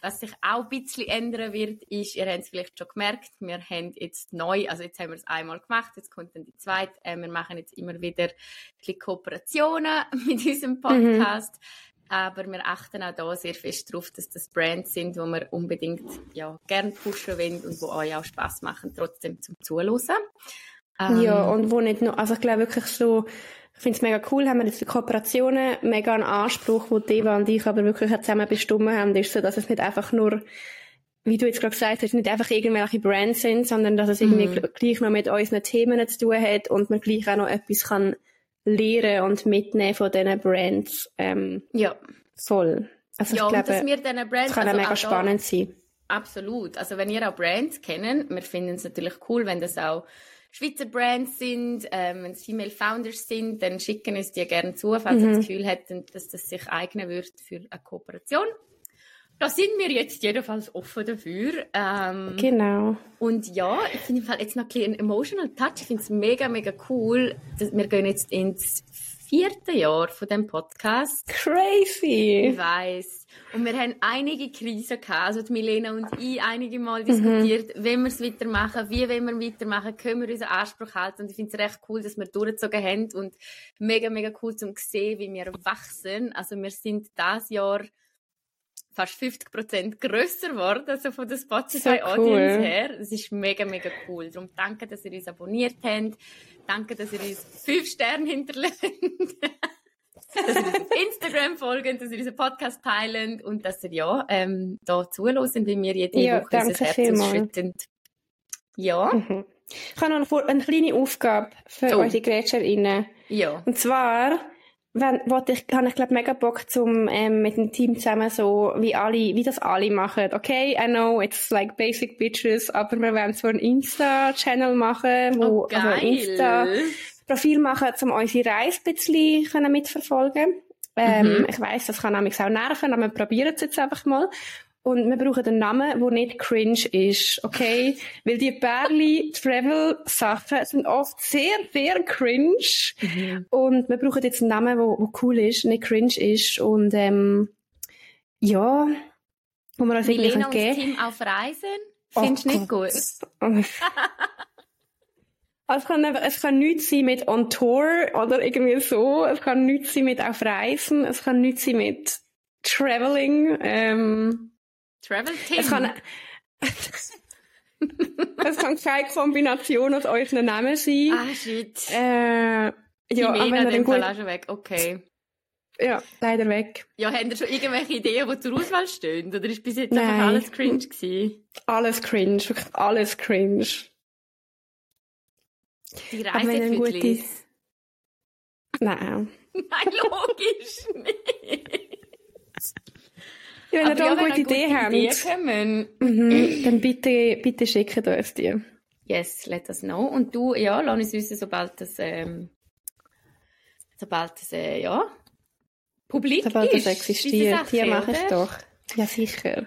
Was sich auch ein bisschen ändern wird, ist, ihr habt es vielleicht schon gemerkt, wir haben jetzt neu, also jetzt haben wir es einmal gemacht, jetzt kommt dann die zweite, äh, wir machen jetzt immer wieder ein bisschen Kooperationen mit unserem Podcast. Aber wir achten auch da sehr fest darauf, dass das Brands sind, die wir unbedingt ja, gern pushen wollen und die euch auch Spass machen, trotzdem zum Zuhören. Ähm, Ja, und wo nicht nur, also ich glaube wirklich so, ich finde es mega cool, haben wir jetzt die Kooperationen, mega einen Anspruch, wo Deva und ich aber wirklich zusammen bestimmt haben, ist so, dass es nicht einfach nur, wie du jetzt gerade gesagt hast, nicht einfach irgendwelche Brands sind, sondern dass es irgendwie Mhm. gl- gleich noch mit unseren Themen zu tun hat und man gleich auch noch etwas kann lernen und mitnehmen von diesen Brands, ähm, ja. voll. Also ja, ich und dass glaube, wir diesen Brands, es kann also mega auch da- spannend sein. Absolut. Also wenn ihr auch Brands kennen, wir finden es natürlich cool, wenn das auch Schweizer Brands sind, ähm, wenn es Female Founders sind, dann schicken uns die gerne zu, falls ihr Mhm. das Gefühl hätten, dass das sich eignen wird für eine Kooperation. Da sind wir jetzt jedenfalls offen dafür. Ähm, Genau. Und ja, ich finde im Fall jetzt noch ein bisschen emotional Touch. Ich finde es mega, mega cool. Dass wir gehen jetzt ins vierte Jahr von dem Podcast. Ich Crazy! weiss. Und wir haben einige Krisen gehabt. Also die Milena und ich einige Mal diskutiert, wenn wir es weitermachen, wie wollen wir weitermachen, können wir unseren Anspruch halten. Und ich finde es recht cool, dass wir durchgezogen haben und mega, mega cool zum sehen, wie wir wachsen. Also wir sind das Jahr fast 50% grösser geworden, also von der Spotify So Audience cool. her. Das ist mega, mega cool. Darum danke, dass ihr uns abonniert habt. Danke, dass ihr uns fünf Sterne hinterlässt. dass ihr uns auf Instagram folgt, dass ihr unseren Podcast teilen und dass ihr ja ähm, da zuhören, wie wir jede Ja, Woche unser Herz ausschütten. Ja, Mhm. Ich habe noch eine, eine kleine Aufgabe für Oh. unsere GrätscherInnen. ja. Und zwar wenn, wollte ich, habe ich glaube mega Bock zum ähm, mit dem Team zusammen so wie alle, wie das alle machen. Okay, I know it's like basic bitches, aber wir werden so einen Insta-Channel machen, wo Oh, also ein. Insta-Profil machen, um unsere Reise ein bisschen können mitverfolgen. Ähm, Mhm. Ich weiss, das kann nämlich auch nerven, aber wir probieren es jetzt einfach mal. Und wir brauchen einen Namen, der nicht cringe ist, okay? Weil die Bärli Travel Sachen sind oft sehr, sehr cringe. Mhm. Und wir brauchen jetzt einen Namen, der, der cool ist, nicht cringe ist. Und, ähm, ja, wo wir uns irgendwie geben. Team auf Reisen? Findest du oh nicht gut? es kann, es kann nichts sein mit on tour oder irgendwie so. Es kann nichts sein mit auf Reisen. Es kann nichts sein mit traveling. Ähm, Travel Team? Es kann, es kann keine Kombination aus euren Namen sein. Ah, shit. Äh, ja, aber wenn ihr gut... schon weg. Okay. Ja, leider weg. Ja, habt ihr schon irgendwelche Ideen, die zur Auswahl stehen? Oder ist bis jetzt Nein. einfach alles cringe gewesen? Alles cringe, wirklich alles cringe. Die Reisefüdlis? Gute... Nein. Nein, logisch nicht. Wenn ihr da eine gute Idee habt, mhm, dann bitte, bitte schickt uns die. Yes, let us know. Und du, ja, lass uns wissen, sobald das, ähm, sobald das, äh, ja, publik sobald ist. Sobald das existiert. Sache, ja, mach es doch. Ja, sicher.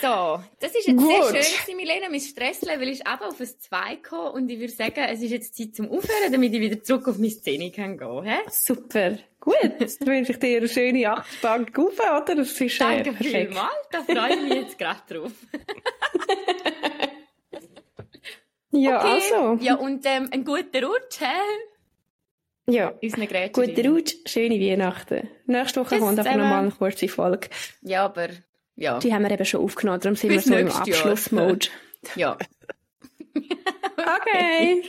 So, das ist jetzt Gut. sehr schön, Milena. Mein Stresslevel ist eben auf ein 2 gekommen und ich würde sagen, es ist jetzt Zeit zum Aufhören, damit ich wieder zurück auf meine Szene kann gehen kann. Super. Gut, jetzt wünsche ich dir eine schöne Achterbahn auf, oder? Das ist Danke perfekt. vielmals, da freue ich mich jetzt gerade drauf. ja, okay. also. Ja, und ähm, einen guten Rutsch, hä? Ja, guten Rutsch, schöne Weihnachten. Nächste Woche kommt einfach nochmal eine kurze Folge. Ja, aber ja. Die haben wir eben schon aufgenommen, darum sind Bis wir so im Abschlussmode. ja. okay.